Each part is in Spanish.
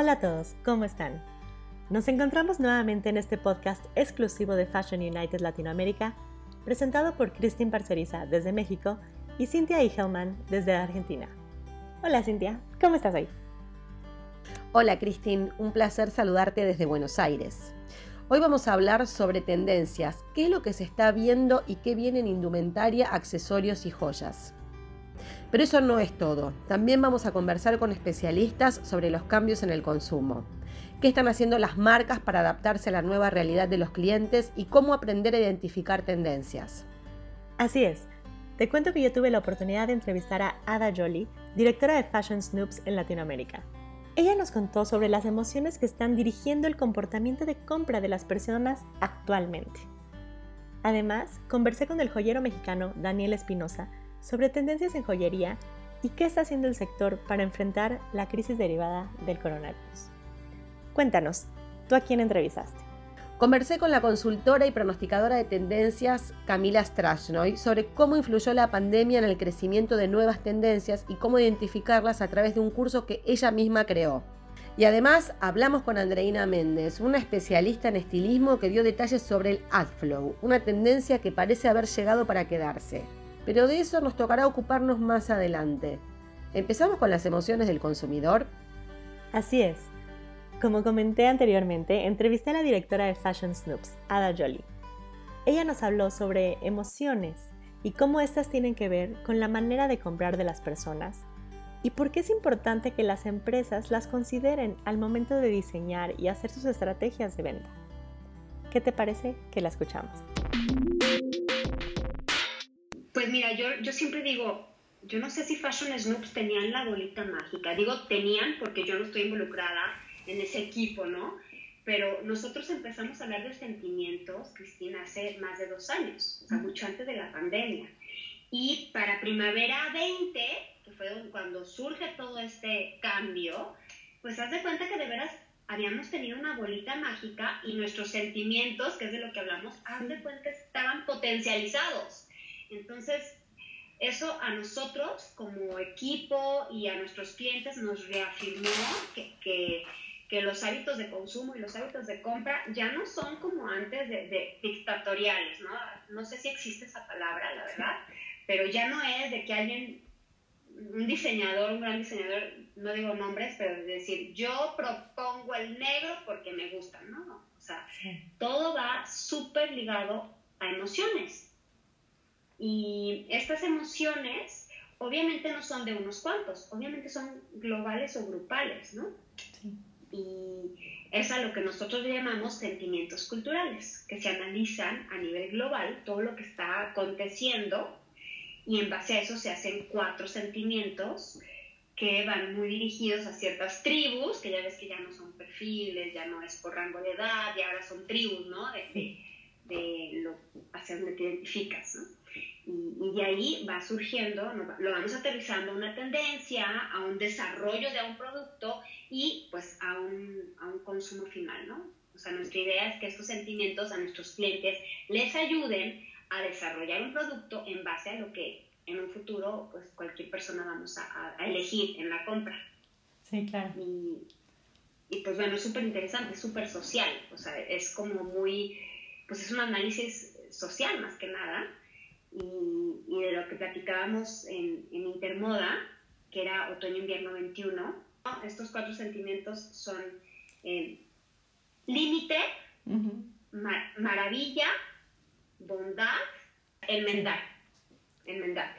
Hola a todos, ¿cómo están? Nos encontramos nuevamente en este podcast exclusivo de Fashion United Latinoamérica, presentado por Christine Parceriza desde México y Cynthia Igelman desde Argentina. Hola Cynthia, ¿cómo estás hoy? Hola Christine, un placer saludarte desde Buenos Aires. Hoy vamos a hablar sobre tendencias, qué es lo que se está viendo y qué viene en indumentaria, accesorios y joyas. Pero eso no es todo. También vamos a conversar con especialistas sobre los cambios en el consumo. ¿Qué están haciendo las marcas para adaptarse a la nueva realidad de los clientes y cómo aprender a identificar tendencias? Así es. Te cuento que yo tuve la oportunidad de entrevistar a Ada Jolie, directora de Fashion Snoops en Latinoamérica. Ella nos contó sobre las emociones que están dirigiendo el comportamiento de compra de las personas actualmente. Además, conversé con el joyero mexicano Daniel Espinosa sobre tendencias en joyería y qué está haciendo el sector para enfrentar la crisis derivada del coronavirus. Cuéntanos, ¿tú a quién entrevistaste? Conversé con la consultora y pronosticadora de tendencias Camila Strashnoy sobre cómo influyó la pandemia en el crecimiento de nuevas tendencias y cómo identificarlas a través de un curso que ella misma creó. Y además hablamos con Andreina Méndez, una especialista en estilismo que dio detalles sobre el AdFlow, una tendencia que parece haber llegado para quedarse pero de eso nos tocará ocuparnos más adelante. ¿Empezamos con las emociones del consumidor? Así es. Como comenté anteriormente, entrevisté a la directora de Fashion Snoops, Ada Jolie. Ella nos habló sobre emociones y cómo éstas tienen que ver con la manera de comprar de las personas y por qué es importante que las empresas las consideren al momento de diseñar y hacer sus estrategias de venta. ¿Qué te parece que la escuchamos? Mira, yo, yo siempre digo, yo no sé si Fashion Snoops tenían la bolita mágica. Digo tenían porque yo no estoy involucrada en ese equipo, ¿no? Pero nosotros empezamos a hablar de sentimientos, Cristina, hace más de dos años, o sea, mucho antes de la pandemia. Y para primavera 20, que fue cuando surge todo este cambio, pues haz de cuenta que de veras habíamos tenido una bolita mágica y nuestros sentimientos, que es de lo que hablamos, haz de cuenta estaban potencializados. Entonces, eso a nosotros como equipo y a nuestros clientes nos reafirmó que, los hábitos de consumo y los hábitos de compra ya no son como antes de, dictatoriales, ¿no? No sé si existe esa palabra, la verdad, pero ya no es de que alguien, un diseñador, un gran diseñador, no digo nombres, pero es decir, yo propongo el negro porque me gusta, ¿no? O sea, todo va súper ligado a emociones y estas emociones obviamente no son de unos cuantos, obviamente son globales o grupales, ¿no? Y es a lo que nosotros llamamos sentimientos culturales, que se analizan a nivel global todo lo que está aconteciendo y en base a eso se hacen cuatro sentimientos que van muy dirigidos a ciertas tribus, que ya ves que ya no son perfiles, ya no es por rango de edad, ya ahora son tribus, ¿no? De, de, lo, hacia donde te identificas, ¿no? Y, de ahí va surgiendo, lo vamos aterrizando a una tendencia, a un desarrollo de un producto y pues a un, a un consumo final, ¿no? O sea, nuestra idea es que estos sentimientos a nuestros clientes les ayuden a desarrollar un producto en base a lo que en un futuro pues cualquier persona vamos a, a elegir en la compra. Sí, claro. Y, y pues bueno, es súper interesante, súper social, o sea, es como muy, pues es un análisis social más que nada y, de lo que platicábamos en, en Intermoda, que era otoño-invierno 21. Estos cuatro sentimientos son eh, límite, maravilla, bondad, enmendar. Enmendar.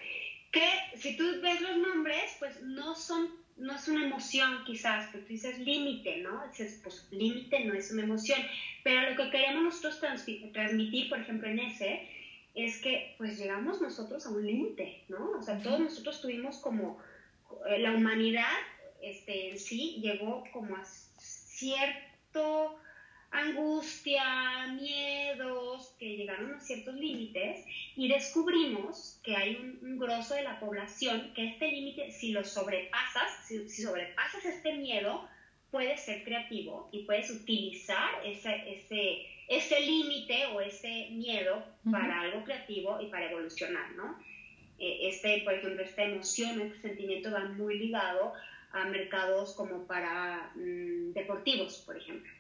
Que si tú ves los nombres, pues no son, no es una emoción quizás, pero tú dices límite, ¿no? Dices, pues límite no es una emoción. Pero lo que queríamos nosotros transmitir, por ejemplo, en ese, es que pues llegamos nosotros a un límite, ¿no? O sea, todos nosotros tuvimos como, eh, la humanidad este, en sí llegó como a cierto angustia, miedos, que llegaron a ciertos límites y descubrimos que hay un, un grosso de la población que este límite, si lo sobrepasas, si, si sobrepasas este miedo, puedes ser creativo y puedes utilizar ese, ese, ese límite o ese miedo para algo creativo y para evolucionar, ¿no? E, este, por ejemplo, esta emoción, este sentimiento va muy ligado a mercados como para mm, deportivos, por ejemplo.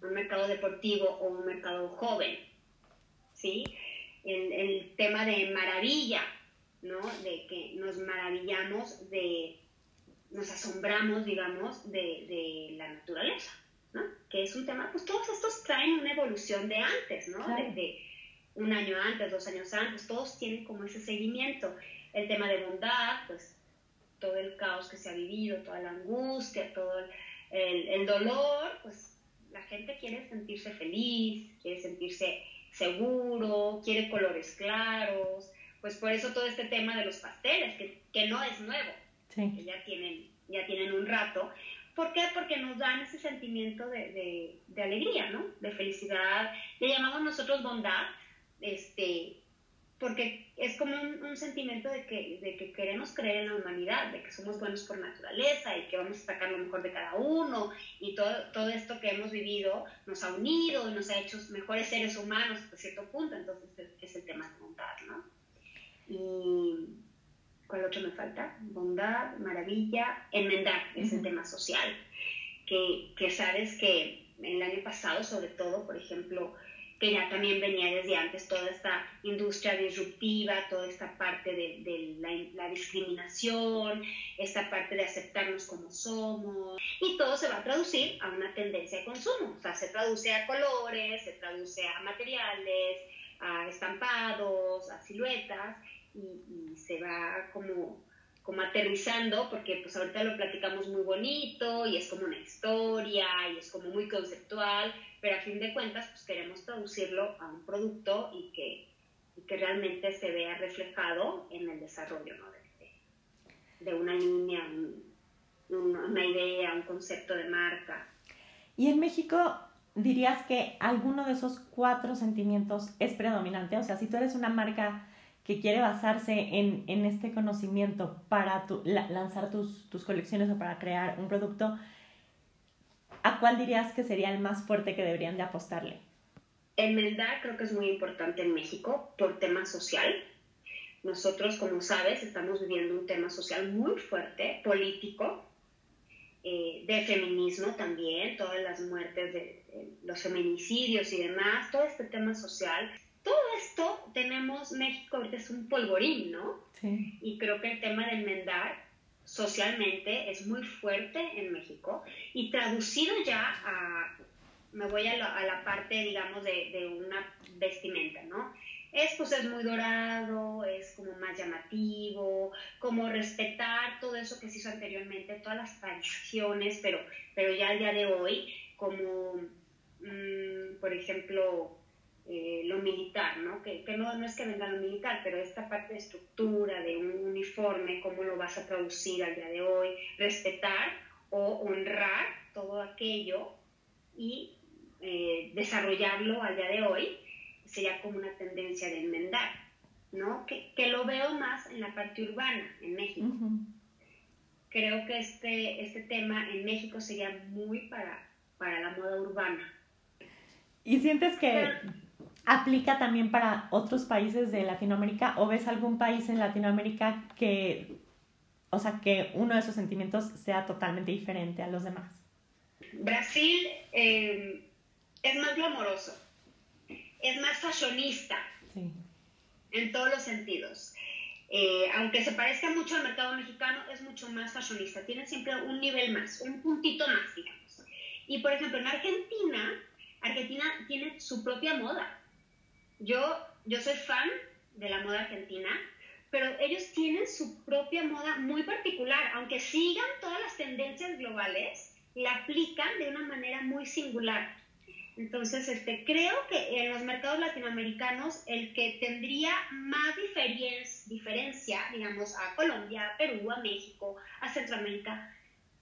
Un mercado deportivo o un mercado joven. ¿sí? El, el, tema de maravilla, ¿no? De que nos maravillamos de, nos asombramos, digamos, de, de la naturaleza. Que es un tema, pues todos estos traen una evolución de antes, ¿no? De, un año antes, dos años antes, todos tienen como ese seguimiento. El tema de bondad, pues todo el caos que se ha vivido, toda la angustia, todo el, el dolor, pues la gente quiere sentirse feliz, quiere sentirse seguro, quiere colores claros, pues por eso todo este tema de los pasteles, que, que no es nuevo, que ya tienen, ya tienen un rato. ¿Por qué? Porque nos dan ese sentimiento de, de, alegría, ¿no? De felicidad. Le llamamos nosotros bondad, este, porque es como un, sentimiento de que, de que, queremos creer en la humanidad, de que somos buenos por naturaleza y que vamos a sacar lo mejor de cada uno y todo, todo esto que hemos vivido nos ha unido y nos ha hecho mejores seres humanos hasta cierto punto, entonces es el tema de bondad, ¿no? Y ¿cuál otro me falta? Bondad, maravilla, enmendar, es el tema social, que, que sabes que el año pasado sobre todo, por ejemplo, que ya también venía desde antes toda esta industria disruptiva, toda esta parte de, la, discriminación, esta parte de aceptarnos como somos, y todo se va a traducir a una tendencia de consumo, o sea, se traduce a colores, se traduce a materiales, a estampados, a siluetas, y se va como como aterrizando, porque pues ahorita lo platicamos muy bonito y es como una historia y es como muy conceptual, pero a fin de cuentas pues queremos traducirlo a un producto y que, que realmente se vea reflejado en el desarrollo ¿no? de, de, una línea, una idea, un concepto de marca. Y en México dirías que alguno de esos cuatro sentimientos es predominante, o sea, si tú eres una marca que quiere basarse en, en este conocimiento para lanzar tus, tus, colecciones o para crear un producto, ¿a cuál dirías que sería el más fuerte que deberían de apostarle? Enmendar creo que es muy importante en México por tema social. Nosotros, como sabes, estamos viviendo un tema social muy fuerte, político, eh, de feminismo también, todas las muertes de los feminicidios y demás, todo este tema social todo esto tenemos, México ahorita es un polvorín, ¿no? Sí. Y creo que el tema de enmendar socialmente es muy fuerte en México y traducido ya a, me voy a la, parte, digamos, de, de, una vestimenta, ¿no? Es, pues, es muy dorado, es como más llamativo, como respetar todo eso que se hizo anteriormente, todas las tradiciones, pero, pero ya al día de hoy, como, mm, por ejemplo, eh, lo militar, ¿no? Que, que no, no, es que venga lo militar, pero esta parte de estructura de un uniforme, cómo lo vas a traducir al día de hoy, respetar o honrar todo aquello y eh, desarrollarlo al día de hoy, sería como una tendencia de enmendar, ¿no? Que, que lo veo más en la parte urbana, en México. Creo que este, este tema en México sería muy para, para la moda urbana. ¿Y sientes que aplica también para otros países de Latinoamérica o ves algún país en Latinoamérica que, o sea, que uno de esos sentimientos sea totalmente diferente a los demás? Brasil eh, es más glamoroso, es más fashionista en todos los sentidos. Eh, aunque se parezca mucho al mercado mexicano, es mucho más fashionista, tiene siempre un nivel más, un puntito más, digamos. Y por ejemplo, en Argentina, Argentina tiene su propia moda yo, yo soy fan de la moda argentina, pero ellos tienen su propia moda muy particular, aunque sigan todas las tendencias globales, la aplican de una manera muy singular. Entonces, este, creo que en los mercados latinoamericanos el que tendría más diferencia, digamos, a Colombia, a Perú, a México, a Centroamérica,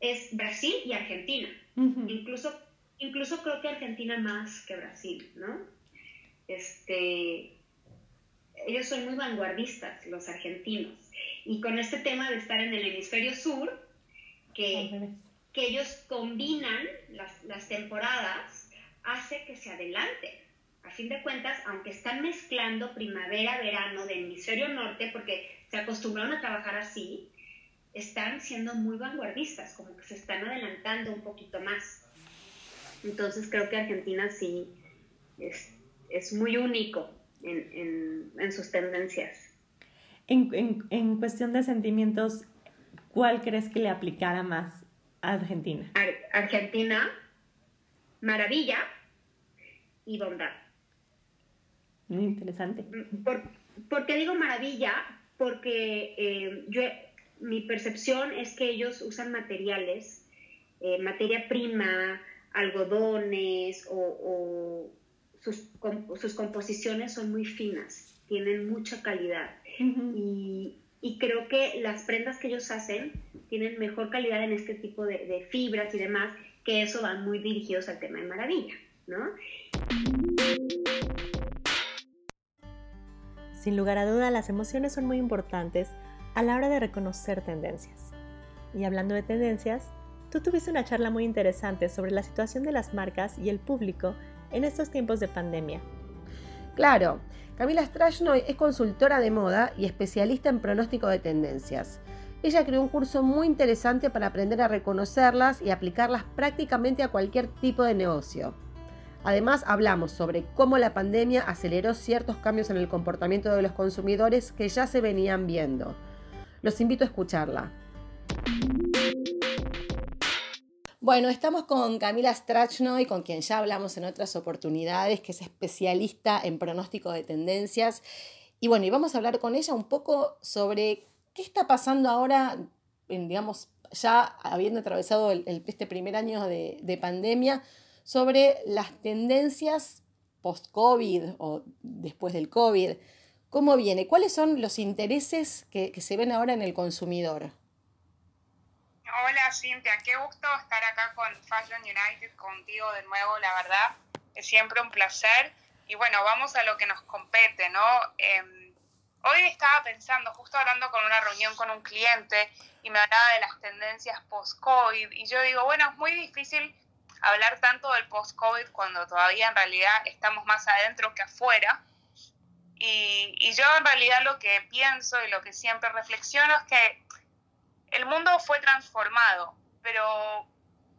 es Brasil y Argentina. incluso, incluso creo que Argentina más que Brasil, ¿no? Este, ellos son muy vanguardistas, los argentinos. Y con este tema de estar en el hemisferio sur, que, que ellos combinan las, las temporadas, hace que se adelante. A fin de cuentas, aunque están mezclando primavera, verano del hemisferio norte, porque se acostumbraron a trabajar así, están siendo muy vanguardistas, como que se están adelantando un poquito más. Entonces creo que Argentina sí es, es muy único en, en, en sus tendencias. En, en, cuestión de sentimientos, ¿cuál crees que le aplicara más a Argentina? Argentina, maravilla y bondad. Muy interesante. Mm, ¿Por, ¿Por, qué digo maravilla? Porque eh, yo, mi percepción es que ellos usan materiales, eh, materia prima, algodones o, sus, sus, composiciones son muy finas, tienen mucha calidad. y, y, creo que las prendas que ellos hacen tienen mejor calidad en este tipo de, de fibras y demás, que eso van muy dirigidos al tema de maravilla, ¿no? Sin lugar a duda, las emociones son muy importantes a la hora de reconocer tendencias. Y hablando de tendencias, tú tuviste una charla muy interesante sobre la situación de las marcas y el público en estos tiempos de pandemia. Claro, Camila Strashnoy es consultora de moda y especialista en pronóstico de tendencias. Ella creó un curso muy interesante para aprender a reconocerlas y aplicarlas prácticamente a cualquier tipo de negocio. Además, hablamos sobre cómo la pandemia aceleró ciertos cambios en el comportamiento de los consumidores que ya se venían viendo. Los invito a escucharla. Bueno, estamos con Camila Strachnoy, con quien ya hablamos en otras oportunidades, que es especialista en pronóstico de tendencias. Y bueno, y vamos a hablar con ella un poco sobre qué está pasando ahora, digamos, ya habiendo atravesado este primer año de, de pandemia, sobre las tendencias post-COVID o después del COVID. ¿Cómo viene? ¿Cuáles son los intereses que, se ven ahora en el consumidor? Hola Cintia, qué gusto estar acá con Fashion United contigo de nuevo, la verdad, es siempre un placer. Y bueno, vamos a lo que nos compete, ¿no? Em, hoy estaba pensando, justo hablando con una reunión con un cliente y me hablaba de las tendencias post-COVID y yo digo, bueno, es muy difícil hablar tanto del post-COVID cuando todavía en realidad estamos más adentro que afuera. Y, y, yo en realidad lo que pienso y lo que siempre reflexiono es que el mundo fue transformado, pero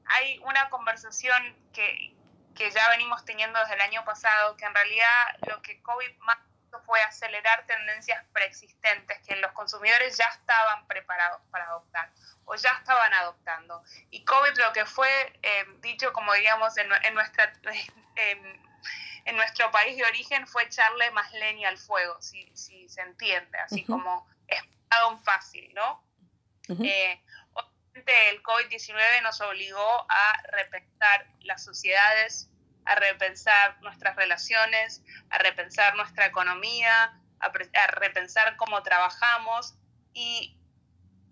hay una conversación que, que ya venimos teniendo desde el año pasado, que en realidad lo que COVID más fue acelerar tendencias preexistentes que los consumidores ya estaban preparados para adoptar o ya estaban adoptando. Y COVID lo que fue, eh, dicho como diríamos en, en nuestra, en, nuestro país de origen, fue echarle más leña al fuego, si, si se entiende, así como es un fácil, ¿no? Eh, obviamente el COVID-19 nos obligó a repensar las sociedades, a repensar nuestras relaciones, a repensar nuestra economía, a, a repensar cómo trabajamos. Y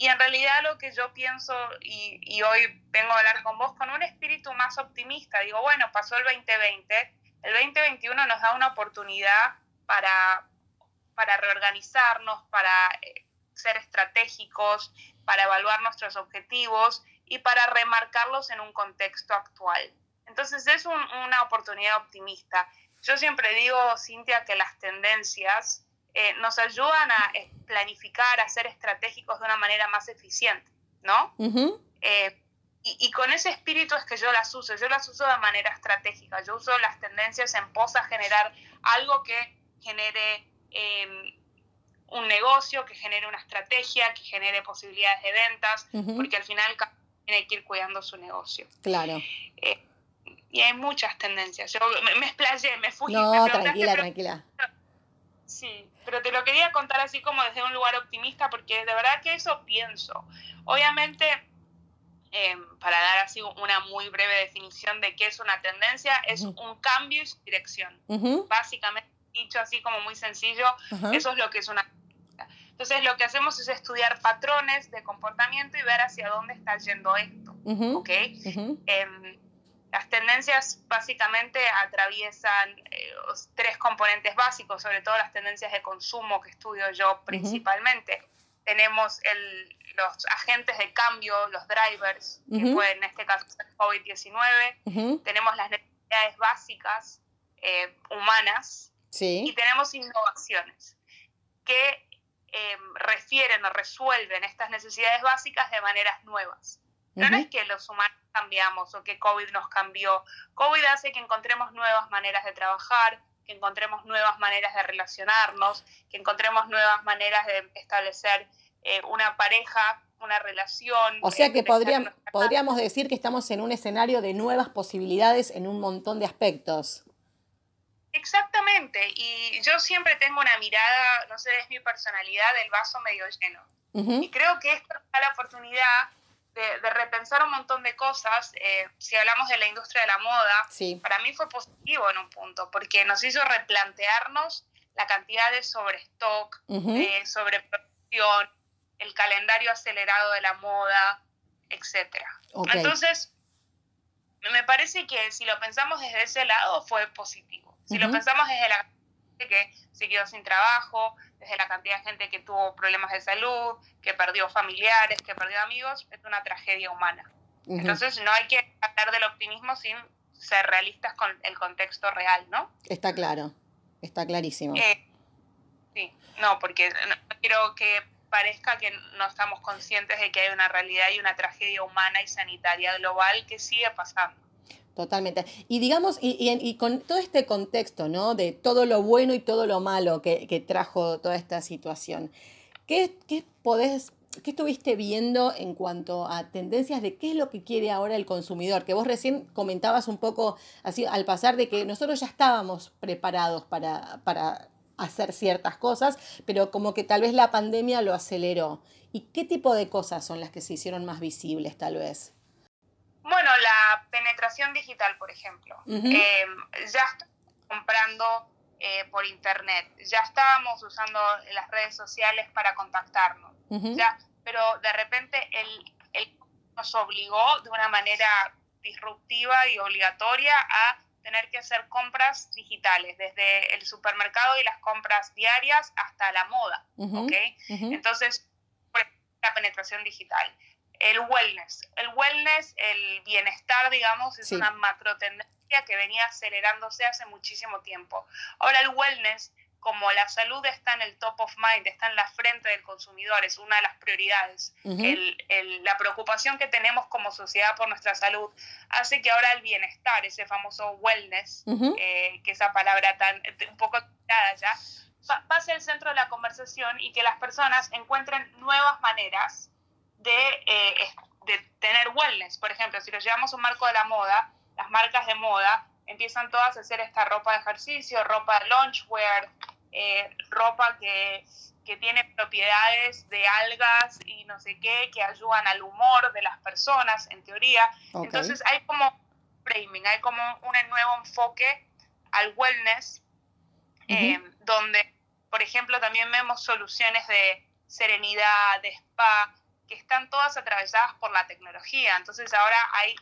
y en realidad lo que yo pienso, y, hoy vengo a hablar con vos con un espíritu más optimista, digo, bueno, pasó el 2020, el 2021 nos da una oportunidad para, para reorganizarnos, para eh, ser estratégicos, para evaluar nuestros objetivos y para remarcarlos en un contexto actual. Entonces es una oportunidad optimista. Yo siempre digo, Cintia, que las tendencias eh, nos ayudan a eh, planificar, a ser estratégicos de una manera más eficiente, ¿no? Eh, y, con ese espíritu es que yo las uso, yo las uso de manera estratégica, yo uso las tendencias en pos a generar algo que genere em, un negocio, que genere una estrategia, que genere posibilidades de ventas, porque al final tiene que ir cuidando su negocio. Claro. y hay muchas tendencias. Yo me, me explayé, me fui. No, tranquila, tranquila. Sí, pero te lo quería contar así como desde un lugar optimista porque de verdad que eso pienso. Obviamente, em, para dar así una muy breve definición de qué es una tendencia, es un cambio y su dirección. Básicamente, dicho así como muy sencillo, eso es lo que es una. Entonces, lo que hacemos es estudiar patrones de comportamiento y ver hacia dónde está yendo esto. ¿Ok? Em, las tendencias básicamente atraviesan eh, tres componentes básicos, sobre todo las tendencias de consumo que estudio yo principalmente. Tenemos el, los agentes de cambio, los drivers, que pueden en este caso ser COVID-19. Tenemos las necesidades básicas eh, humanas. Y tenemos innovaciones, que em, refieren o resuelven estas necesidades básicas de maneras nuevas. Pero no es que los humanos cambiamos o que COVID nos cambió. COVID hace que encontremos nuevas maneras de trabajar, que encontremos nuevas maneras de relacionarnos, que encontremos nuevas maneras de establecer eh, una pareja, una relación. O sea que podríamos, podríamos decir que estamos en un escenario de nuevas posibilidades en un montón de aspectos. Exactamente, y yo siempre tengo una mirada, no sé, es mi personalidad del vaso medio lleno. Y creo que esto da la oportunidad de, repensar un montón de cosas. Eh, si hablamos de la industria de la moda, para mí fue positivo en un punto, porque nos hizo replantearnos la cantidad de sobrestock, de sobreproducción, el calendario acelerado de la moda, etc. Entonces, me parece que si lo pensamos desde ese lado fue positivo. Si lo pensamos desde la gente que se quedó sin trabajo, desde la cantidad de gente que tuvo problemas de salud, que perdió familiares, que perdió amigos, es una tragedia humana. Entonces no hay que hablar del optimismo sin ser realistas con el contexto real, ¿no? Está claro, está clarísimo. Eh, sí, no, porque no quiero que parezca que no estamos conscientes de que hay una realidad y una tragedia humana y sanitaria global que sigue pasando. Totalmente. Y digamos, y, con todo este contexto, ¿no? De todo lo bueno y todo lo malo que, trajo toda esta situación, ¿qué, qué podés ¿Qué estuviste viendo en cuanto a tendencias de qué es lo que quiere ahora el consumidor? Que vos recién comentabas un poco así al pasar de que nosotros ya estábamos preparados para, para hacer ciertas cosas, pero como que tal vez la pandemia lo aceleró. ¿Y qué tipo de cosas son las que se hicieron más visibles tal vez? Bueno, la penetración digital, por ejemplo. Eh, ya estamos comprando eh, por internet, ya estábamos usando las redes sociales para contactarnos, ya, pero de repente el, el nos obligó de una manera disruptiva y obligatoria a tener que hacer compras digitales, desde el supermercado y las compras diarias hasta la moda, ¿ok? Entonces, la penetración digital. El wellness. El wellness, el bienestar, digamos, es una macro tendencia que venía acelerándose hace muchísimo tiempo. Ahora el wellness como la salud está en el top of mind, está en la frente del consumidor, es una de las prioridades. la preocupación que tenemos como sociedad por nuestra salud hace que ahora el bienestar, ese famoso wellness, eh, que esa palabra tan un poco ya, pase al centro de la conversación y que las personas encuentren nuevas maneras de, eh, de tener wellness. Por ejemplo, si lo llevamos a un marco de la moda, las marcas de moda empiezan todas a hacer esta ropa de ejercicio, ropa de loungewear, eh, ropa que, tiene propiedades de algas y no sé qué, que ayudan al humor de las personas, en teoría. Entonces hay como framing, hay como un nuevo enfoque al wellness, eh, donde, por ejemplo, también vemos soluciones de serenidad, de spa, que están todas atravesadas por la tecnología. Entonces ahora hay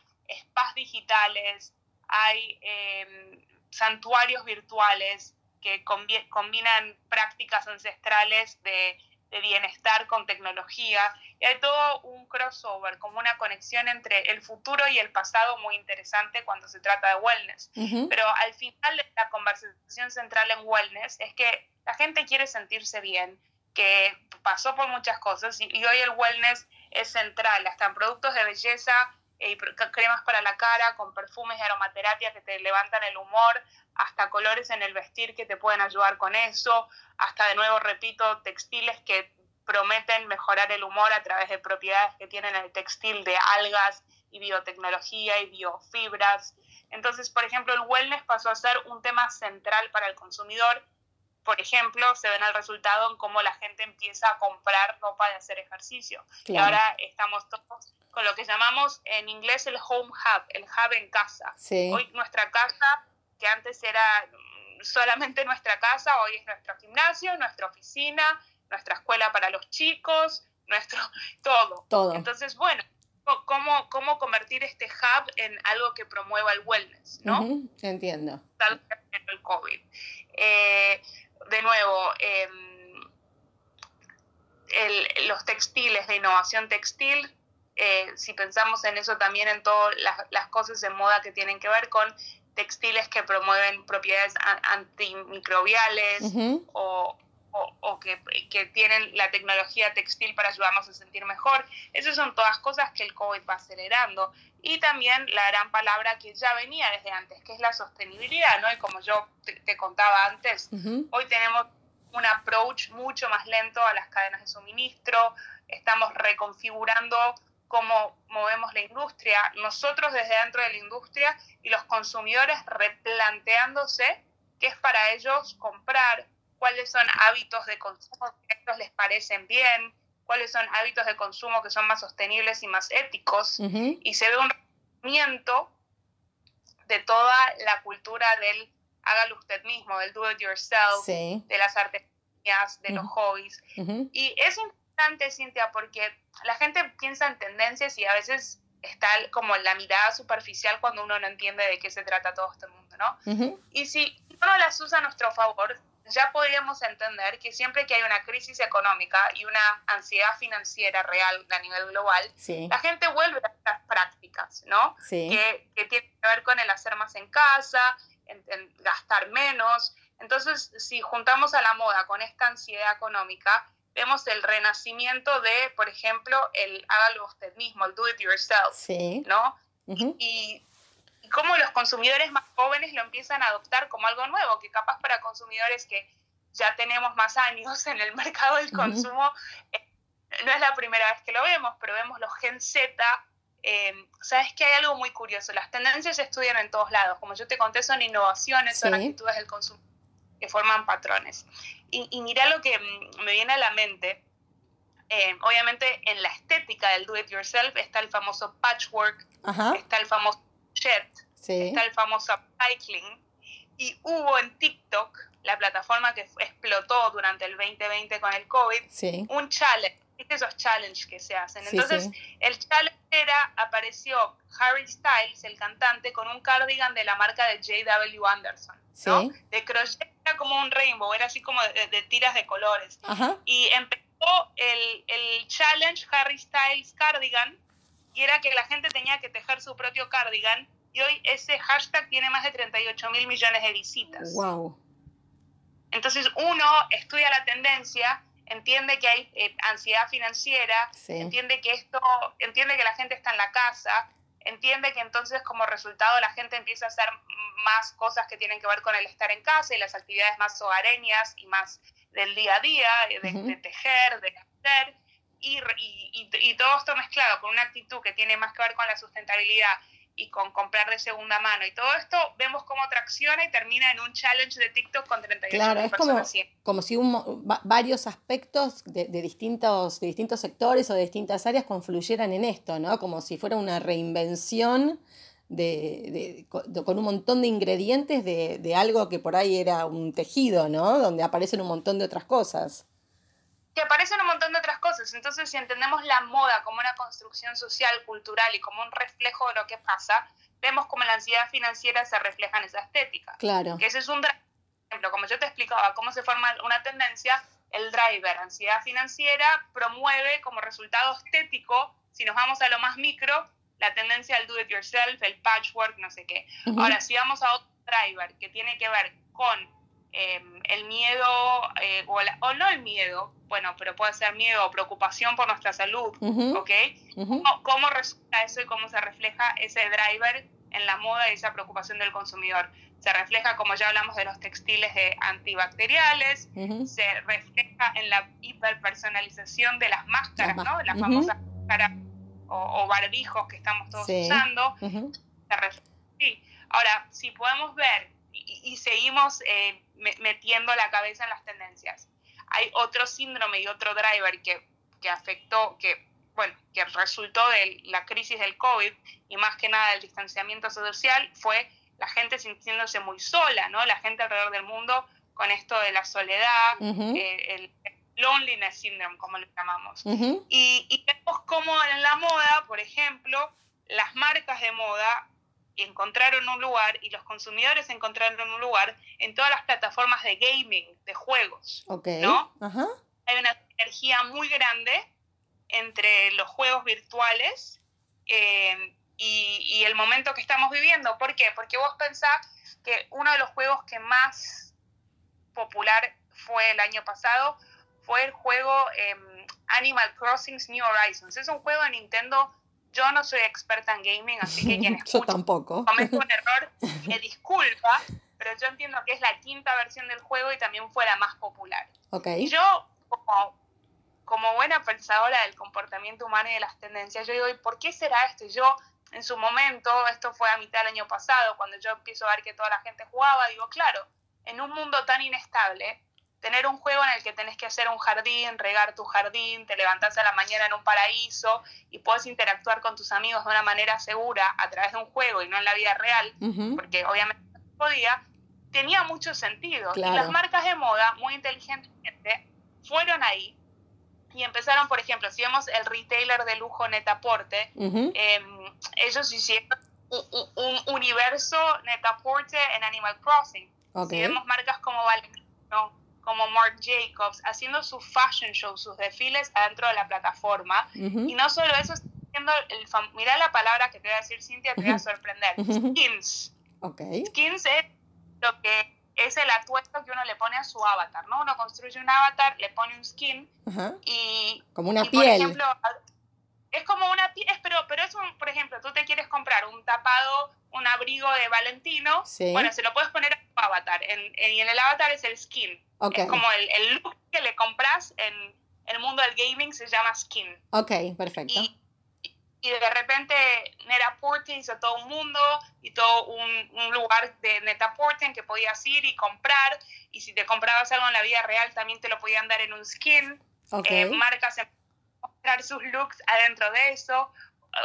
spas digitales, hay em, santuarios virtuales que combinan prácticas ancestrales de, bienestar con tecnología. Y hay todo un crossover, como una conexión entre el futuro y el pasado muy interesante cuando se trata de wellness. Pero al final la conversación central en wellness es que la gente quiere sentirse bien, que pasó por muchas cosas y, y hoy el wellness es central, hasta productos de belleza eh, cremas para la cara, con perfumes y aromaterapia que te levantan el humor, hasta colores en el vestir que te pueden ayudar con eso, hasta de nuevo, repito, textiles que prometen mejorar el humor a través de propiedades que tienen el textil de algas y biotecnología y biofibras. Entonces, por ejemplo, el wellness pasó a ser un tema central para el consumidor. Por ejemplo, se ven el resultado en cómo la gente empieza a comprar ropa de hacer ejercicio. Y ahora estamos todos con lo que llamamos en inglés el home hub, el hub en casa. Hoy nuestra casa, que antes era mm, solamente nuestra casa, hoy es nuestro gimnasio, nuestra oficina, nuestra escuela para los chicos, nuestro todo. todo. Entonces, bueno, ¿cómo, cómo convertir este hub en algo que promueva el wellness, ¿no? entiendo. Tal el COVID. Eh, de nuevo, em, los textiles, de innovación textil, eh, si pensamos en eso también en todas las, cosas de moda que tienen que ver con textiles que promueven propiedades antimicrobiales o o, que, que, tienen la tecnología textil para ayudarnos a sentir mejor. Esas son todas cosas que el COVID va acelerando. Y también la gran palabra que ya venía desde antes, que es la sostenibilidad, ¿no? Y como yo te, contaba antes, hoy tenemos un approach mucho más lento a las cadenas de suministro, estamos reconfigurando cómo movemos la industria, nosotros desde dentro de la industria y los consumidores replanteándose qué es para ellos comprar, cuáles son hábitos de consumo que a ellos les parecen bien, cuáles son hábitos de consumo que son más sostenibles y más éticos, y se ve un rendimiento de toda la cultura del hágalo usted mismo, del do it yourself, de las artesanías, de los hobbies. Y es importante, Cintia, porque la gente piensa en tendencias y a veces está como la mirada superficial cuando uno no entiende de qué se trata todo este mundo, ¿no? Y si uno las usa a nuestro favor, ya podríamos entender que siempre que hay una crisis económica y una ansiedad financiera real a nivel global, la gente vuelve a estas prácticas, ¿no? Que, que tienen que ver con el hacer más en casa, en, gastar menos. Entonces, si juntamos a la moda con esta ansiedad económica, vemos el renacimiento de, por ejemplo, el hágalo usted mismo, el do it yourself, sí. ¿no? y, y, cómo los consumidores más jóvenes lo empiezan a adoptar como algo nuevo, que capaz para consumidores que ya tenemos más años en el mercado del consumo, eh, no es la primera vez que lo vemos, pero vemos los Gen Z eh, sabes que hay algo muy curioso, las tendencias se estudian en todos lados, como yo te conté, son innovaciones, son actitudes del consumo que forman patrones. Y, mira lo que mm, me viene a la mente, eh, obviamente en la estética del do it yourself está el famoso patchwork, está el famoso jet, está el famoso cycling, y hubo en TikTok, la plataforma que explotó durante el 2020 con el COVID, un challenge esos challenges que se hacen. Entonces, el challenge era, apareció Harry Styles, el cantante, con un cardigan de la marca de JW Anderson, ¿no? De crochet era como un rainbow, era así como de, tiras de colores. Y empezó el, el challenge Harry Styles cardigan, y era que la gente tenía que tejer su propio cardigan, y hoy ese hashtag tiene más de 38 mil millones de visitas. Wow. Entonces uno estudia la tendencia entiende que hay eh, ansiedad financiera, entiende que esto, entiende que la gente está en la casa, entiende que entonces como resultado la gente empieza a hacer más cosas que tienen que ver con el estar en casa y las actividades más hogareñas y más del día a día, de, tejer, de hacer, y, y, todo esto mezclado con una actitud que tiene más que ver con la sustentabilidad y con comprar de segunda mano y todo esto, vemos cómo tracciona y termina en un challenge de TikTok con 38 Claro, es como, como si varios aspectos de, distintos, de distintos sectores o de distintas áreas confluyeran en esto, ¿no? Como si fuera una reinvención de, con un montón de ingredientes de, de algo que por ahí era un tejido, ¿no? Donde aparecen un montón de otras cosas que aparecen un montón de otras cosas. Entonces, si entendemos la moda como una construcción social, cultural y como un reflejo de lo que pasa, vemos como la ansiedad financiera se refleja en esa estética. Claro. Que ese es un ejemplo, como yo te explicaba, cómo se forma una tendencia, el driver, ansiedad financiera, promueve como resultado estético, si nos vamos a lo más micro, la tendencia al do it yourself, el patchwork, no sé qué. Ahora, si vamos a otro driver que tiene que ver con Em, el miedo, eh, o, no el miedo, bueno, pero puede ser miedo o preocupación por nuestra salud, ¿ok? ¿Cómo, resulta eso y cómo se refleja ese driver en la moda y esa preocupación del consumidor? Se refleja, como ya hablamos, de los textiles de antibacteriales, se refleja en la hiperpersonalización de las máscaras, ¿no? Las famosas máscaras o, barbijos que estamos todos usando. sí. Ahora, si podemos ver y, seguimos eh, metiendo la cabeza en las tendencias. Hay otro síndrome y otro driver que, que afectó, que, bueno, que resultó de la crisis del COVID y más que nada del distanciamiento social, fue la gente sintiéndose muy sola, ¿no? La gente alrededor del mundo con esto de la soledad, eh, el loneliness syndrome, como lo llamamos. y, y vemos cómo en la moda, por ejemplo, las marcas de moda encontraron un lugar y los consumidores encontraron un lugar en todas las plataformas de gaming, de juegos. ¿no? Hay una energía muy grande entre los juegos virtuales eh, y, el momento que estamos viviendo. ¿Por qué? Porque vos pensás que uno de los juegos que más popular fue el año pasado, fue el juego em, Animal Crossing New Horizons. Es un juego de Nintendo. Yo no soy experta en gaming, así que quien escucha yo tampoco. comete un error, me disculpa, pero yo entiendo que es la quinta versión del juego y también fue la más popular. Okay. Y yo, como, como buena pensadora del comportamiento humano y de las tendencias, yo digo, ¿y por qué será esto? Y yo, en su momento, esto fue a mitad del año pasado, cuando yo empiezo a ver que toda la gente jugaba, digo, claro, en un mundo tan inestable, tener un juego en el que tenés que hacer un jardín, regar tu jardín, te levantás a la mañana en un paraíso y puedes interactuar con tus amigos de una manera segura a través de un juego y no en la vida real, porque obviamente no podía, tenía mucho sentido. Y las marcas de moda, muy inteligentemente, fueron ahí y empezaron, por ejemplo, si vemos el retailer de lujo Netaporte, em, ellos hicieron un, universo Netaporte en Animal Crossing. Si vemos marcas como Valentino, como Marc Jacobs, haciendo sus fashion shows, sus desfiles adentro de la plataforma. Y no solo eso, haciendo el mira la palabra que te voy a decir, Cintia, te voy a sorprender. Skins. Okay. Skins es lo que es el atuendo que uno le pone a su avatar, ¿no? Uno construye un avatar, le pone un skin y... Como una y, piel. Por ejemplo, es como una piel, pero, pero es un, por ejemplo, tú te quieres comprar un tapado, un abrigo de Valentino, bueno, se lo puedes poner a tu avatar, en, y en el avatar es el skin. Es como el, el, look que le compras en el mundo del gaming se llama skin. Ok, perfecto. Y, y de repente Netaporte hizo todo un mundo y todo un, un lugar de Netaporte en que podías ir y comprar y si te comprabas algo en la vida real también te lo podían dar en un skin. Okay. Eh, marcas mostrar sus looks adentro de eso.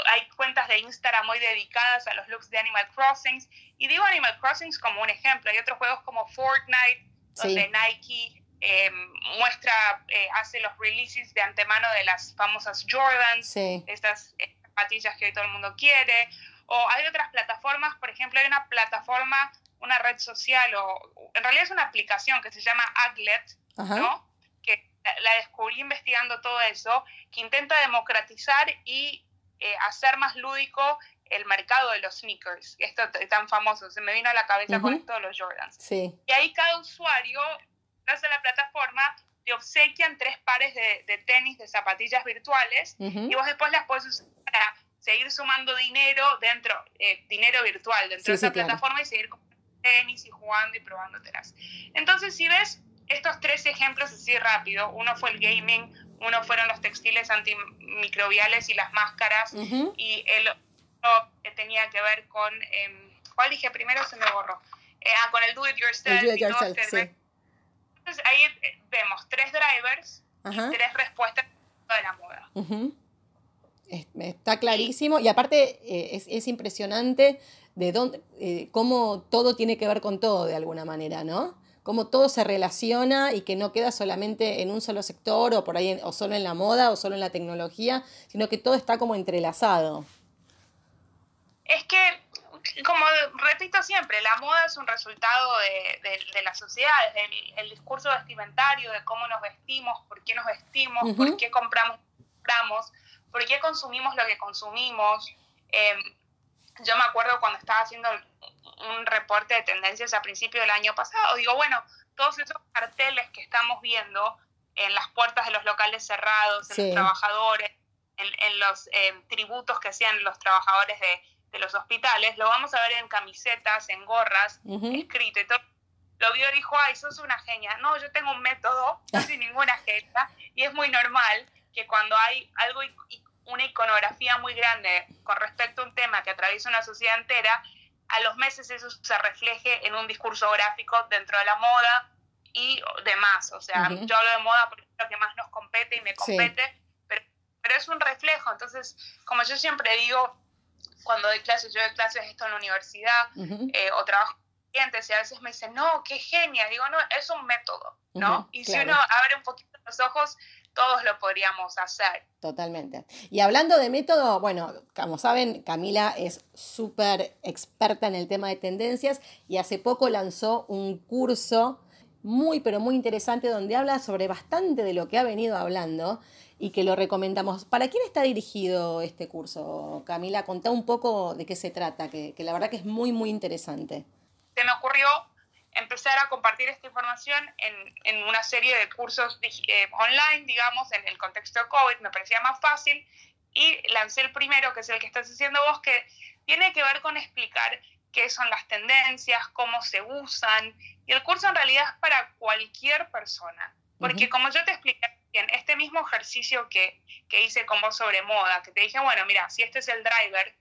Hay cuentas de Instagram muy dedicadas a los looks de Animal Crossings. Y digo Animal Crossings como un ejemplo. Hay otros juegos como Fortnite, donde Nike eh, muestra, eh, hace los releases de antemano de las famosas Jordans, sí. estas zapatillas que hoy todo el mundo quiere. O hay otras plataformas, por ejemplo, hay una plataforma, una red social, o en realidad es una aplicación que se llama Aglet, ¿no? Que la descubrí investigando todo eso, que intenta democratizar y eh, hacer más lúdico el mercado de los sneakers. Esto es tan famoso, se me vino a la cabeza con esto de los Jordans. Sí. Y ahí cada usuario, a la plataforma, te obsequian tres pares de, de tenis, de zapatillas virtuales, y vos después las puedes usar para seguir sumando dinero dentro, eh, dinero virtual dentro Sí, de sí, esa claro. plataforma y seguir comprando tenis y jugando y probándotelas. Entonces, si ves estos tres ejemplos así rápido, uno fue el gaming, uno fueron los textiles antimicrobiales y las máscaras, y el otro que tenía que ver con, em, ¿cuál dije primero? Se me borró. Eh, ah, con el do it yourself. El do it yourself, este- sí. Entonces ahí eh, vemos tres drivers y tres respuestas de la moda. Está clarísimo y aparte eh, es, es impresionante de dónde, cómo todo tiene que ver con todo de alguna manera, ¿no? Cómo todo se relaciona y que no queda solamente en un solo sector o por ahí en- o solo en la moda o solo en la tecnología, sino que todo está como entrelazado. Es que, como repito siempre, la moda es un resultado de, de, de la sociedad, el, el discurso vestimentario, de cómo nos vestimos, por qué nos vestimos, por qué compramos, compramos, por qué consumimos lo que consumimos. Eh, yo me acuerdo cuando estaba haciendo un reporte de tendencias a principio del año pasado, digo, bueno, todos esos carteles que estamos viendo en las puertas de los locales cerrados, en Sí. los trabajadores, en, en los eh, tributos que hacían los trabajadores de, de los hospitales, lo vamos a ver en camisetas, en gorras, escrito y todo. Lo vio y dijo, ay, sos una genia. No, yo tengo un método, no soy ninguna genia. Y es muy normal que cuando hay algo, una iconografía muy grande con respecto a un tema que atraviesa una sociedad entera, a los meses eso se refleje en un discurso gráfico dentro de la moda y demás. O sea, Ujú. yo hablo de moda porque es lo que más nos compete y me Sí. compete, pero, pero es un reflejo. Entonces, como yo siempre digo, cuando doy clases, yo doy clases esto en la universidad, Ujú. eh, o trabajo con clientes y a veces me dicen, no, qué genia. Digo, no, es un método, ¿no? Ujú, y si claro. uno abre un poquito los ojos, todos lo podríamos hacer. Totalmente. Y hablando de método, bueno, como saben, Camila es súper experta en el tema de tendencias y hace poco lanzó un curso muy, pero muy interesante donde habla sobre bastante de lo que ha venido hablando y que lo recomendamos. ¿Para quién está dirigido este curso, Camila? Contá un poco de qué se trata, que, que la verdad que es muy, muy interesante. Se me ocurrió empezar a compartir esta información en, en una serie de cursos eh, online, digamos, en el contexto de COVID, me parecía más fácil y lancé el primero, que es el que estás haciendo vos, que tiene que ver con explicar qué son las tendencias, cómo se usan, y el curso en realidad es para cualquier persona, porque como yo te expliqué bien, este mismo ejercicio que, que hice con vos sobre moda, que te dije, bueno, mira, si este es el driver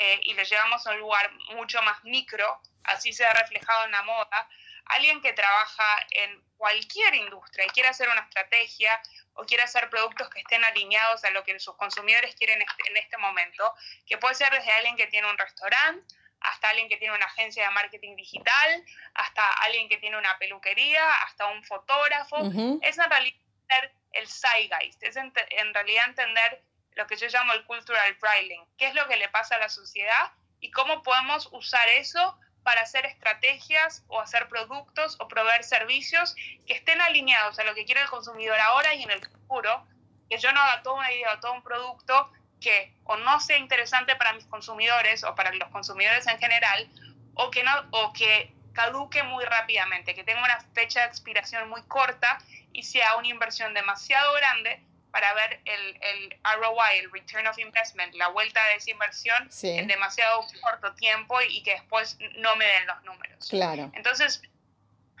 eh, y lo llevamos a un lugar mucho más micro, así se ha reflejado en la moda, alguien que trabaja en cualquier industria y quiere hacer una estrategia o quiere hacer productos que estén alineados a lo que sus consumidores quieren en este momento, que puede ser desde alguien que tiene un restaurante, hasta alguien que tiene una agencia de marketing digital, hasta alguien que tiene una peluquería, hasta un fotógrafo. Es en realidad entender el zeitgeist, es en, en realidad entender lo que yo llamo el cultural bridling, qué es lo que le pasa a la sociedad y cómo podemos usar eso para hacer estrategias o hacer productos o proveer servicios que estén alineados a lo que quiere el consumidor ahora y en el futuro, que yo no haga toda una idea o todo un producto que o no sea interesante para mis consumidores o para los consumidores en general, o que, no, o que caduque muy rápidamente, que tenga una fecha de expiración muy corta y sea una inversión demasiado grande para ver el, el ROI, el Return of Investment, la vuelta de esa inversión en demasiado corto tiempo y, que después no me den los números. Claro. Entonces,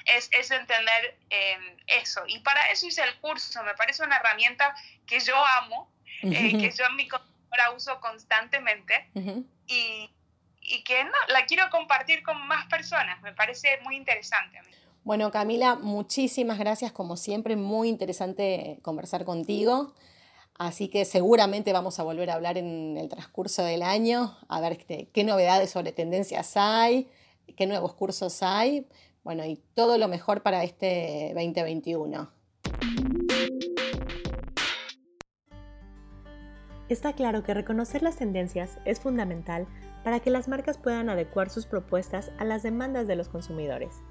es, es entender em, eso. Y para eso hice el curso. Me parece una herramienta que yo amo, eh, que yo en mi computadora uso constantemente y, y, que no, la quiero compartir con más personas. Me parece muy interesante a mí. Bueno, Camila, muchísimas gracias como siempre, muy interesante conversar contigo. Así que seguramente vamos a volver a hablar en el transcurso del año, a ver este, qué novedades sobre tendencias hay, qué nuevos cursos hay, bueno, y todo lo mejor para este 2021. Está claro que reconocer las tendencias es fundamental para que las marcas puedan adecuar sus propuestas a las demandas de los consumidores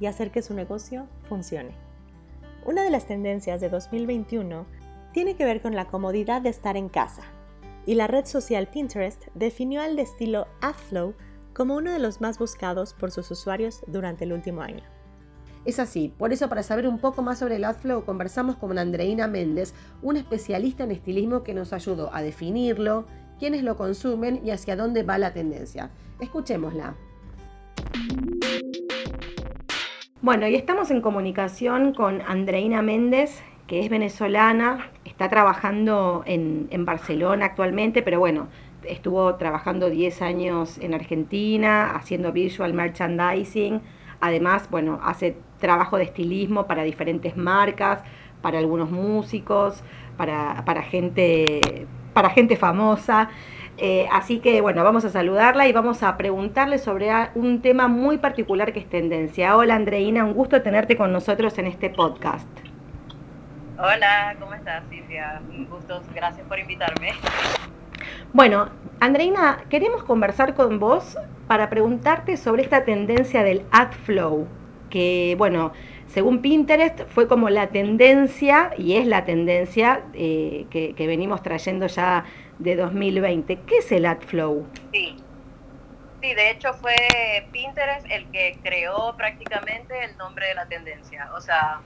y hacer que su negocio funcione. Una de las tendencias de 2021 tiene que ver con la comodidad de estar en casa, y la red social Pinterest definió al estilo AdFlow como uno de los más buscados por sus usuarios durante el último año. Es así, por eso para saber un poco más sobre el AdFlow conversamos con Andreina Méndez, una especialista en estilismo que nos ayudó a definirlo, quiénes lo consumen y hacia dónde va la tendencia. Escuchémosla. Bueno, y estamos en comunicación con Andreina Méndez, que es venezolana, está trabajando en, Barcelona actualmente, pero bueno, estuvo trabajando 10 años en Argentina, haciendo visual merchandising. Además, bueno, hace trabajo de estilismo para diferentes marcas, para algunos músicos, para, para gente, para gente famosa. Eh, así que bueno, vamos a saludarla y vamos a preguntarle sobre un tema muy particular que es tendencia. Hola Andreina, un gusto tenerte con nosotros en este podcast. Hola, ¿cómo estás Silvia? Un gusto, gracias por invitarme. Bueno, Andreina, queremos conversar con vos para preguntarte sobre esta tendencia del ad flow, que bueno, según Pinterest fue como la tendencia, y es la tendencia eh, que, que venimos trayendo ya de 2020. ¿Qué es el AdFlow? Sí. Sí, de hecho fue Pinterest el que creó prácticamente el nombre de la tendencia. O sea,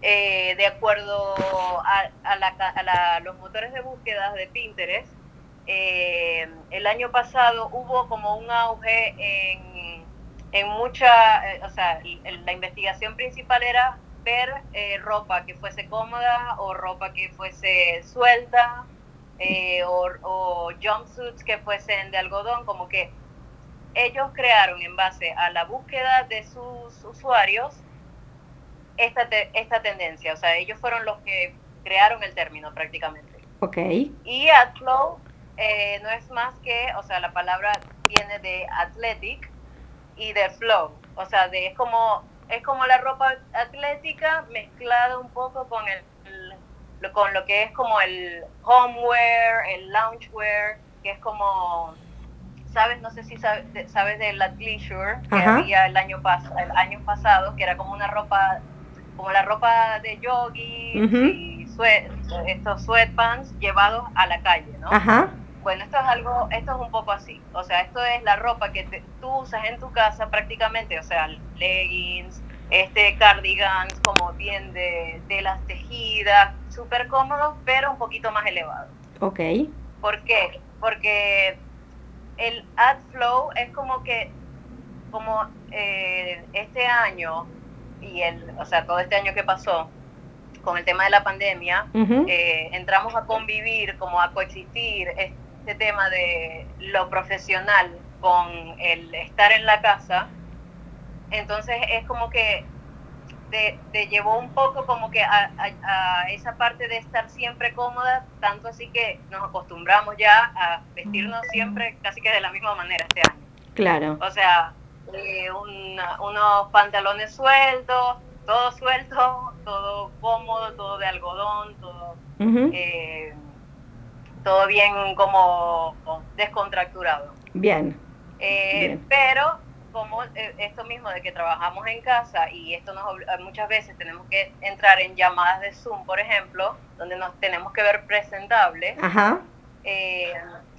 eh, de acuerdo a, los motores de búsqueda de Pinterest, eh, el año pasado hubo como un auge en, en mucha, eh, o sea, la investigación principal era ver ropa que fuese cómoda o ropa que fuese suelta eh, o, jumpsuits que fuesen de algodón, como que ellos crearon en base a la búsqueda de sus usuarios esta, esta tendencia, o sea, ellos fueron los que crearon el término prácticamente. Ok. Y AdFlow eh, no es más que, o sea, la palabra viene de athletic y de flow, o sea, de, es como es como la ropa atlética mezclada un poco con el con lo que es como el homeware, el loungewear, que es como, ¿sabes? No sé si sabes, sabes del athleisure que había el año, pas el año pasado, que era como una ropa, como la ropa de jogging y estos sweatpants llevados a la calle, ¿no? bueno, esto es algo, esto es un poco así. O sea, esto es la ropa que tú usas en tu casa prácticamente, o sea, leggings, este cardigans como bien de, de las tejidas, súper cómodos, pero un poquito más elevados. Ok. ¿Por qué? Porque el AdFlow es como que, como eh, este año, y el, o sea, todo este año que pasó, con el tema de la pandemia, eh, entramos a convivir, como a coexistir este tema de lo profesional con el estar en la casa. Entonces es como que te, llevó un poco como que a, esa parte de estar siempre cómoda, tanto así que nos acostumbramos ya a vestirnos siempre casi que de la misma manera este año. Claro. O sea, eh, unos pantalones sueltos, todo suelto, todo cómodo, todo de algodón, todo, eh, todo bien como descontracturado. Bien. Eh, bien. Pero como eh, esto mismo de que trabajamos en casa y esto nos muchas veces tenemos que entrar en llamadas de Zoom, por ejemplo, donde nos tenemos que ver presentables, eh,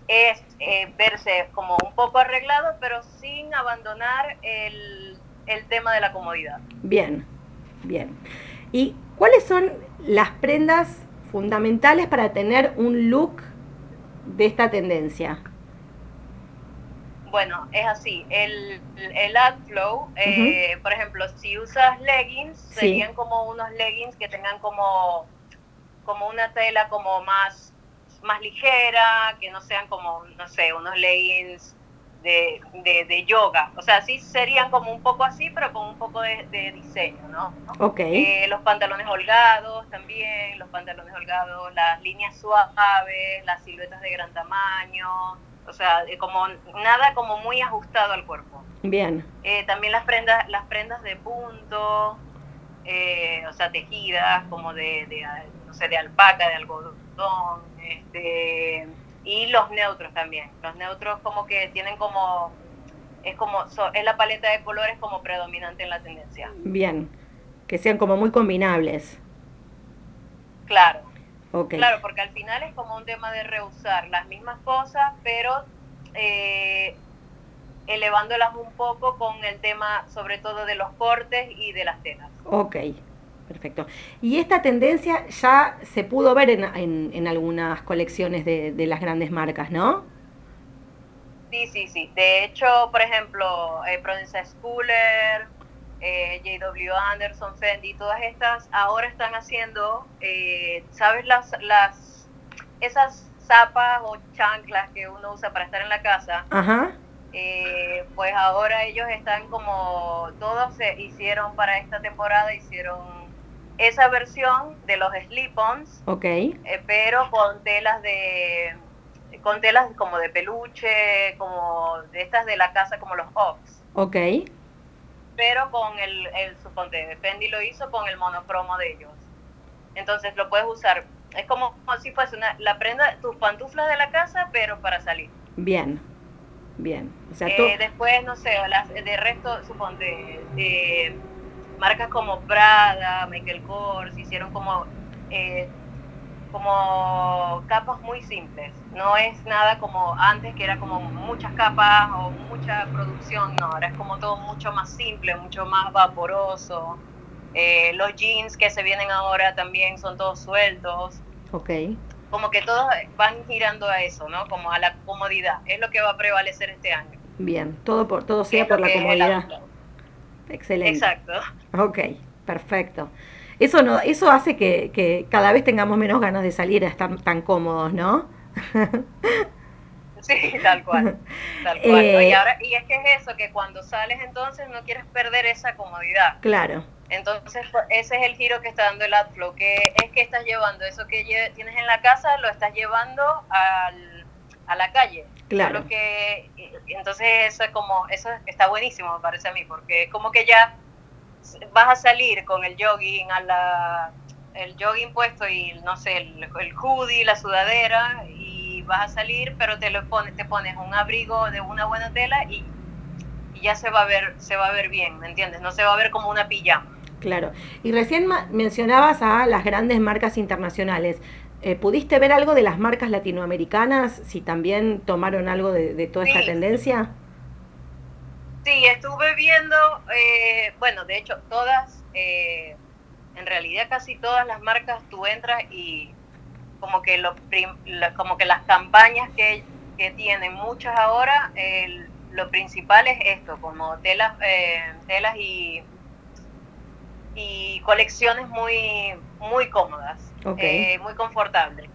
es eh, verse como un poco arreglado, pero sin abandonar el, el tema de la comodidad. Bien, bien. ¿Y cuáles son las prendas fundamentales para tener un look de esta tendencia? Bueno, es así. El, el AdFlow, eh, por ejemplo, si usas leggings, serían como unos leggings que tengan como, como una tela como más, más ligera, que no sean como, no sé, unos leggings de, de, yoga. O sea, sí serían como un poco así, pero con un poco de, diseño, ¿no? Ok. Eh, los pantalones holgados también, los pantalones holgados, las líneas suaves, las siluetas de gran tamaño o sea, como nada como muy ajustado al cuerpo. Bien. Eh, también las prendas, las prendas de punto, eh, o sea, tejidas como de, no sé, de alpaca, de algodón, este, y los neutros también. Los neutros como que tienen como, es como, es la paleta de colores como predominante en la tendencia. Bien, que sean como muy combinables. Claro. Claro, porque al final es como un tema de reusar las mismas cosas, pero eh, elevándolas un poco con el tema sobre todo de los cortes y de las telas. Ok, perfecto. Y esta tendencia ya se pudo ver en, en, algunas colecciones de, de, las grandes marcas, ¿no? Sí, sí, sí. De hecho, por ejemplo, eh, Princess Schooler, eh, JW Anderson, Fendi, todas estas ahora están haciendo, eh, ¿sabes? Las, las, esas zapas o chanclas que uno usa para estar en la casa. Eh, pues ahora ellos están como, todos se hicieron para esta temporada, hicieron esa versión de los slip-ons, okay. pero con telas de con telas como de peluche, como de estas de la casa, como los Ox. Ok pero con el, el suponte, Fendi lo hizo con el monocromo de ellos. Entonces lo puedes usar, es como, si fuese una, la prenda, tus pantuflas de la casa, pero para salir. Bien, bien. O sea, eh, después, no sé, las, de resto, suponte, de marcas como Prada, Michael Kors, hicieron como eh, como capas muy simples. No es nada como antes que era como muchas capas o mucha producción, no, ahora es como todo mucho más simple, mucho más vaporoso. Eh, los jeans que se vienen ahora también son todos sueltos. Ok. Como que todos van girando a eso, ¿no? Como a la comodidad. Es lo que va a prevalecer este año. Bien, todo por todo sea por la comodidad. Excelente. Exacto. Ok, perfecto. Eso, no, eso hace que, cada vez tengamos menos ganas de salir a estar tan cómodos, ¿no? Sí, tal cual. Tal cual. y, eh, ahora, y es que es eso, que cuando sales entonces no quieres perder esa comodidad. Claro. Entonces, pues, ese es el giro que está dando el AdFlow, que es que estás llevando eso que tienes en la casa, lo estás llevando al, a la calle. Claro. que, entonces, eso, es como, eso está buenísimo, me parece a mí, porque es como que ya vas a salir con el jogging a la el jogging puesto y no sé el, el, hoodie la sudadera y vas a salir pero te lo pones te pones un abrigo de una buena tela y, y, ya se va a ver se va a ver bien ¿me entiendes? no se va a ver como una pijama claro y recién mencionabas a las grandes marcas internacionales eh, ¿pudiste ver algo de las marcas latinoamericanas? Si también tomaron algo de, toda esta tendencia. Sí, estuve viendo, eh, bueno, de hecho, todas, eh, en realidad casi todas las marcas tú entras y como que, lo, como que las campañas que, que tienen muchas ahora, lo principal es esto, como telas, telas y y colecciones muy, muy cómodas, eh, muy confortables.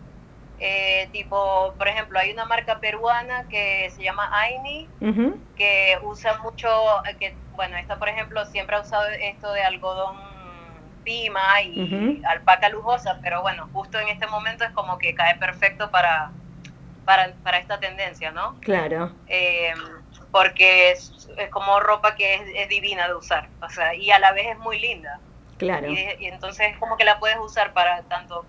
Eh, tipo, por ejemplo, hay una marca peruana que se llama Aini, que usa mucho, que bueno, esta por ejemplo siempre ha usado esto de algodón pima y alpaca lujosa, pero bueno, justo en este momento es como que cae perfecto para, para, para esta tendencia, ¿no? Claro. Eh, porque es, es, como ropa que es, es, divina de usar, o sea, y a la vez es muy linda. Claro. Y, entonces como que la puedes usar para tanto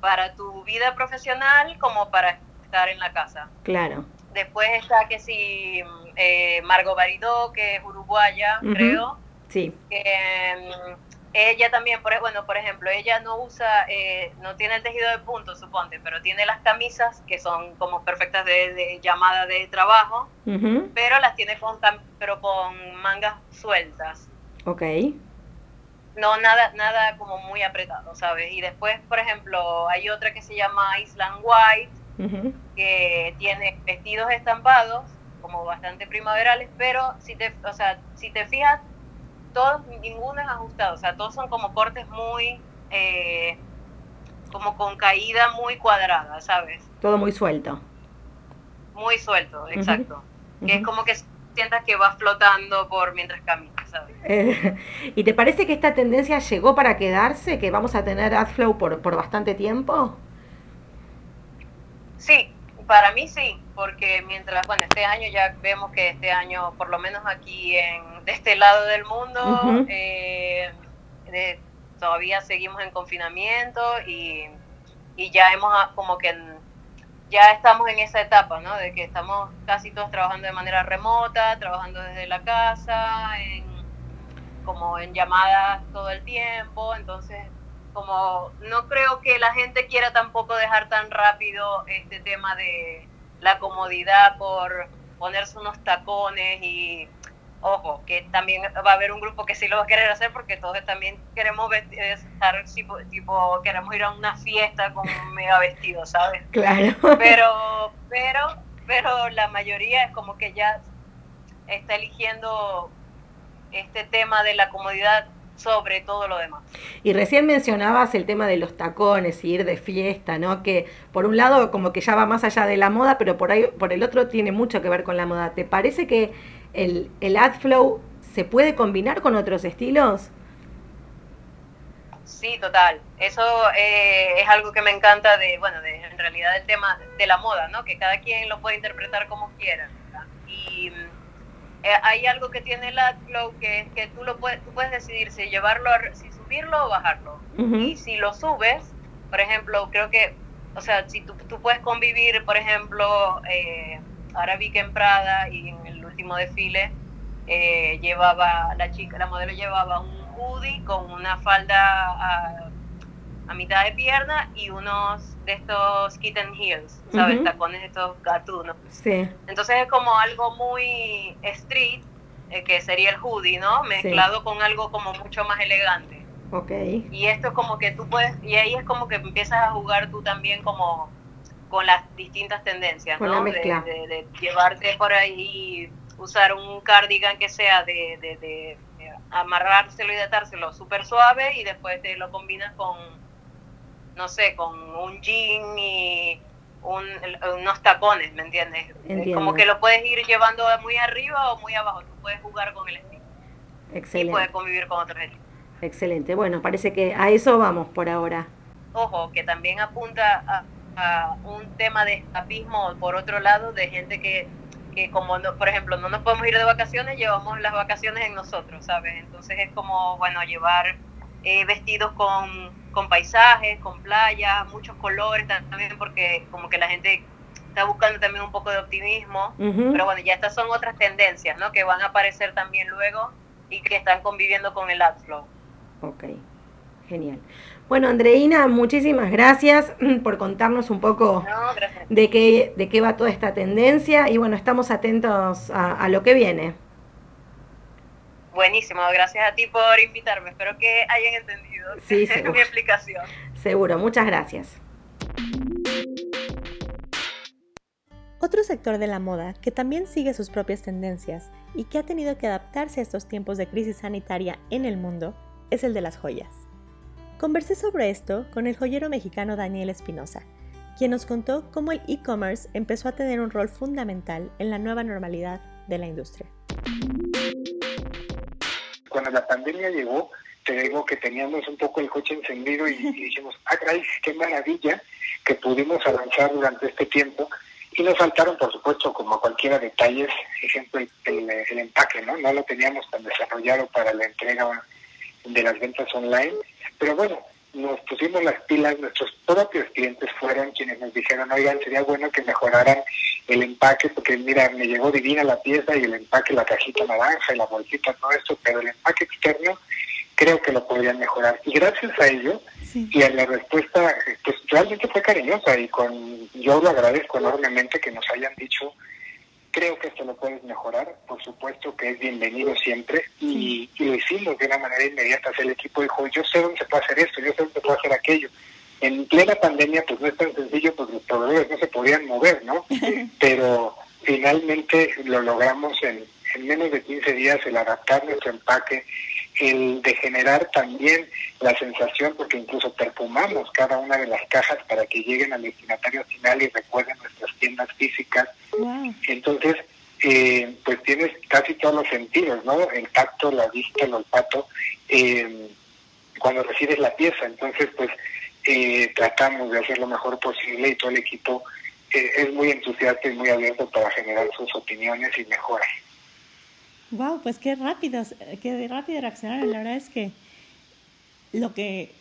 para tu vida profesional como para estar en la casa. Claro. Después está que si eh, Margot Baridó, que es uruguaya, creo. Sí. Que, em, ella también, por, bueno, por ejemplo, ella no usa, eh, no tiene el tejido de punto, suponte, pero tiene las camisas que son como perfectas de, llamada de trabajo, pero las tiene con, pero con mangas sueltas. Ok no nada nada como muy apretado, ¿sabes? Y después, por ejemplo, hay otra que se llama Island White, que tiene vestidos estampados, como bastante primaverales, pero si te, o sea, si te fijas, todos, ninguno es ajustado, o sea, todos son como cortes muy, eh, como con caída muy cuadrada, ¿sabes? Todo muy suelto. Muy suelto, exacto. Que es como que sientas que vas flotando por mientras caminas, Eh, ¿Y te parece que esta tendencia llegó para quedarse, que vamos a tener AdFlow por, por bastante tiempo? Sí, para mí sí, porque mientras, bueno, este año ya vemos que este año, por lo menos aquí en, de este lado del mundo, eh, todavía seguimos en confinamiento y, y ya hemos ah, como que ya estamos en esa etapa, ¿no? De que estamos casi todos trabajando de manera remota, trabajando desde la casa, como en llamadas todo el tiempo, entonces como no creo que la gente quiera tampoco dejar tan rápido este tema de la comodidad por ponerse unos tacones y ojo, que también va a haber un grupo que sí lo va a querer hacer porque todos también queremos estar tipo, tipo, queremos ir a una fiesta con un mega vestido, ¿sabes? Claro. Pero, pero, pero la mayoría es como que ya está eligiendo este tema de la comodidad sobre todo lo demás. Y recién mencionabas el tema de los tacones y ir de fiesta, ¿no? Que por un lado como que ya va más allá de la moda, pero por ahí por el otro tiene mucho que ver con la moda. ¿Te parece que el, el AdFlow se puede combinar con otros estilos? Sí, total. Eso eh, es algo que me encanta de, bueno, de, en realidad del tema de la moda, ¿no? Que cada quien lo puede interpretar como quiera. Y eh, hay algo que tiene el AdFlow que es que tú lo puedes, tú puedes decidir si llevarlo, si subirlo o bajarlo. Y si lo subes, por ejemplo, creo que, o sea, si tú, tú puedes convivir, por ejemplo, eh, ahora vi que en Prada y en el último desfile eh, llevaba, la chica, la modelo llevaba un hoodie con una falda a, mitad de pierna y unos de estos kitten heels, ¿sabes? Tacones estos gatunos. Sí. Entonces es como algo muy street, eh, que sería el hoodie, ¿no? Mezclado con algo como mucho más elegante. Ok. Y esto es como que tú puedes, y ahí es como que empiezas a jugar tú también como con las distintas tendencias, ¿no? De, de, llevarte por ahí, usar un cardigan que sea de, de, amarrárselo y atárselo súper suave y después te lo combinas con, no sé, con un jean y unos tacones, ¿me entiendes? Como que lo puedes ir llevando muy arriba o muy abajo, tú puedes jugar con el estilo. Excelente. Y puedes convivir con otros estilos. Excelente, bueno, parece que a eso vamos por ahora. Ojo, que también apunta a un tema de escapismo, por otro lado, de gente que, que como, no, por ejemplo, no nos podemos ir de vacaciones, llevamos las vacaciones en nosotros, ¿sabes? Entonces es como, bueno, llevar eh, vestidos con, con paisajes, con playas, muchos colores también, porque como que la gente está buscando también un poco de optimismo, pero bueno, ya estas son otras tendencias, ¿no? Que van a aparecer también luego y que están conviviendo con el AdFlow. Ok, genial. Bueno, Andreina, muchísimas gracias mm, por contarnos un poco de, qué, de qué va toda esta tendencia y bueno, estamos atentos a, lo que viene. Buenísimo, gracias a ti por invitarme. Espero que hayan entendido mi explicación. Seguro, muchas gracias. Otro sector de la moda que también sigue sus propias tendencias y que ha tenido que adaptarse a estos tiempos de crisis sanitaria en el mundo es el de las joyas. Conversé sobre esto con el joyero mexicano Daniel Espinosa, quien nos contó cómo el e-commerce empezó a tener un rol fundamental en la nueva normalidad de la industria. Cuando la pandemia llegó, te digo que teníamos un poco el coche encendido y, dijimos, ah, qué maravilla que pudimos avanzar durante este tiempo. Y nos faltaron, por supuesto, como cualquiera detalles, ejemplo, el, el empaque, ¿no? No lo teníamos tan desarrollado para la entrega de las ventas online pero bueno, nos pusimos las pilas, nuestros propios clientes fueron quienes nos dijeron, oigan, sería bueno que mejoraran el empaque, porque mira, me llegó divina la pieza y el empaque, la cajita naranja y la bolsita, todo esto, pero el empaque externo creo que lo podrían mejorar. Y gracias a ello, y a la respuesta, pues realmente fue cariñosa y con yo lo agradezco enormemente que nos hayan dicho Creo que esto lo puedes mejorar, por supuesto que es bienvenido siempre y, lo hicimos de una manera inmediata. El equipo dijo, yo sé dónde se puede hacer esto, yo sé dónde se puede hacer aquello. En plena pandemia pues no es tan sencillo porque los proveedores no se podían mover, ¿no? Pero finalmente lo logramos en, en menos de 15 días el adaptar nuestro empaque, el de generar también la sensación, porque incluso perfumamos cada una de las cajas para que lleguen al destinatario final y recuerden nuestras tiendas físicas. Entonces, eh, pues tienes casi todos los sentidos, ¿no? El tacto, la vista, el olfato, eh, cuando recibes la pieza. Entonces, pues eh, tratamos de hacer lo mejor posible y todo el equipo es muy entusiasta y muy abierto para generar sus opiniones y mejoras. Wow, pues qué rápido, qué rápido reaccionaron. La verdad es que lo que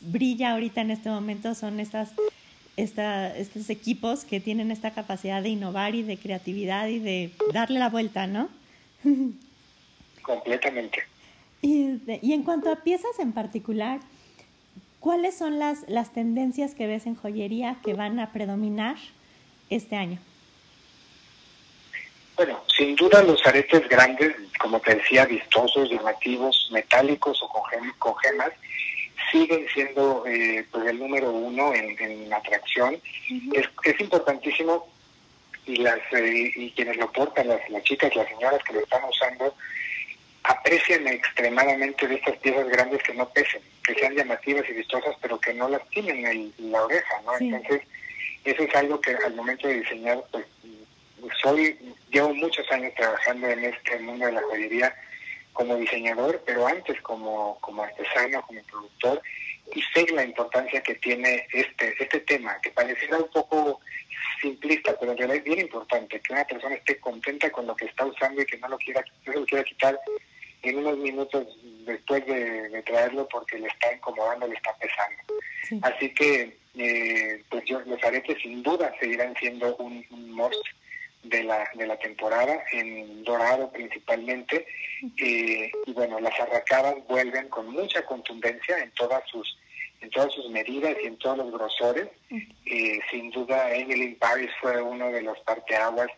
brilla ahorita en este momento son estas, esta, estos equipos que tienen esta capacidad de innovar y de creatividad y de darle la vuelta, ¿no? Completamente. Y, y en cuanto a piezas en particular, ¿cuáles son las, las tendencias que ves en joyería que van a predominar este año? Bueno, sin duda los aretes grandes, como te decía, vistosos, llamativos, metálicos o con, gemas, siguen siendo eh, pues el número uno en, atracción. es, es, importantísimo y las eh, y quienes lo portan, las, las chicas, las señoras que lo están usando, aprecian extremadamente de estas piezas grandes que no pesen, que sean llamativas y vistosas, pero que no las tienen en la oreja, ¿no? Entonces, eso es algo que al momento de diseñar, pues soy, llevo muchos años trabajando en este mundo de la joyería como diseñador, pero antes como, como artesano, como productor, y sé la importancia que tiene este, este tema, que pareciera un poco simplista, pero en realidad es bien importante, que una persona esté contenta con lo que está usando y que no lo quiera, no lo quiera quitar en unos minutos después de, traerlo porque le está incomodando, le está pesando. Así que eh, pues yo, los aretes sin duda seguirán siendo un, un must de la, de la temporada, en dorado principalmente, eh, y bueno, las arracadas vuelven con mucha contundencia en todas sus en todas sus medidas y en todos los grosores. Eh, sin duda, Emily Paris fue uno de los parteaguas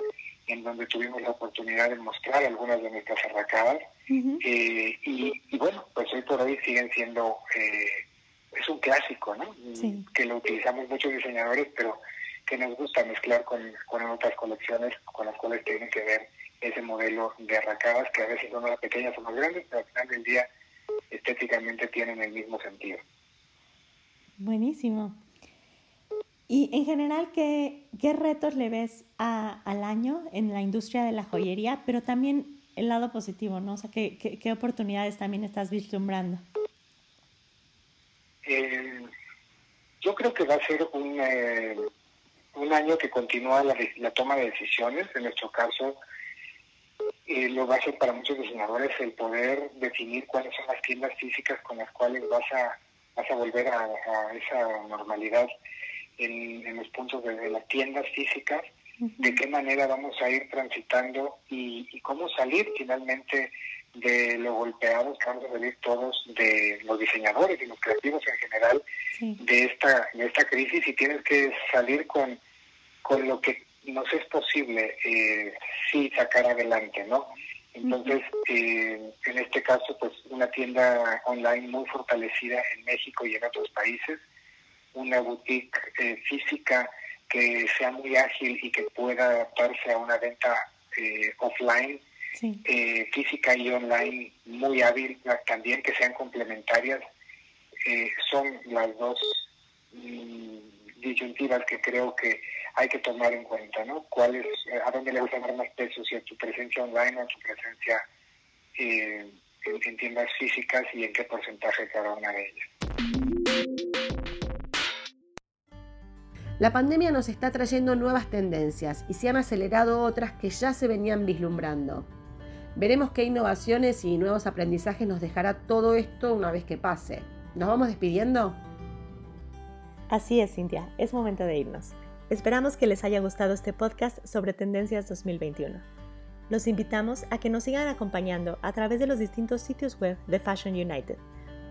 en donde tuvimos la oportunidad de mostrar algunas de nuestras arracadas. Eh, y, bueno, pues hoy por hoy siguen siendo, es un clásico, ¿no? Que lo utilizamos muchos diseñadores, pero que nos gusta mezclar con, otras colecciones con las cuales tienen que ver ese modelo de arracadas que a veces son más pequeñas o más grandes, pero al final del día estéticamente tienen el mismo sentido. Buenísimo. Y en general, ¿qué, qué retos le ves al año en la industria de la joyería, pero también el lado positivo, ¿no? O sea, ¿qué, qué, oportunidades también estás vislumbrando? Eh, yo creo que va a ser un, eh, un año que continúa la, la toma de decisiones, en nuestro caso eh, lo va a ser para muchos diseñadores el poder definir cuáles son las tiendas físicas con las cuales vas a, vas a volver a, esa normalidad en, los puntos de, las tiendas físicas, de qué manera vamos a ir transitando y, cómo salir finalmente de lo golpeados que vamos a salir todos de los diseñadores y los creativos en general de esta de esta crisis y tienes que salir con, con lo que nos es posible eh, sí sacar adelante, ¿no? Entonces, eh, en este caso, pues una tienda online muy fortalecida en México y en otros países, una boutique eh, física que sea muy ágil y que pueda adaptarse a una venta eh, eh, física y online muy hábil también, que sean complementarias, eh, son las dos mm, disyuntivas que creo que hay que tomar en cuenta, ¿no? ¿Cuál es, a dónde le vas a dar más peso, si a tu presencia online o a tu presencia en, en tiendas físicas y en qué porcentaje cada una de ellas? La pandemia nos está trayendo nuevas tendencias y se han acelerado otras que ya se venían vislumbrando. Veremos qué innovaciones y nuevos aprendizajes nos dejará todo esto una vez que pase. ¿Nos vamos despidiendo? Así es, Cintia, es momento de irnos. Esperamos que les haya gustado este podcast sobre Tendencias 2021. Los invitamos a que nos sigan acompañando a través de los distintos sitios web de Fashion United,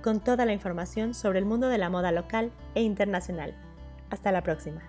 con toda la información sobre el mundo de la moda local e internacional hasta la próxima.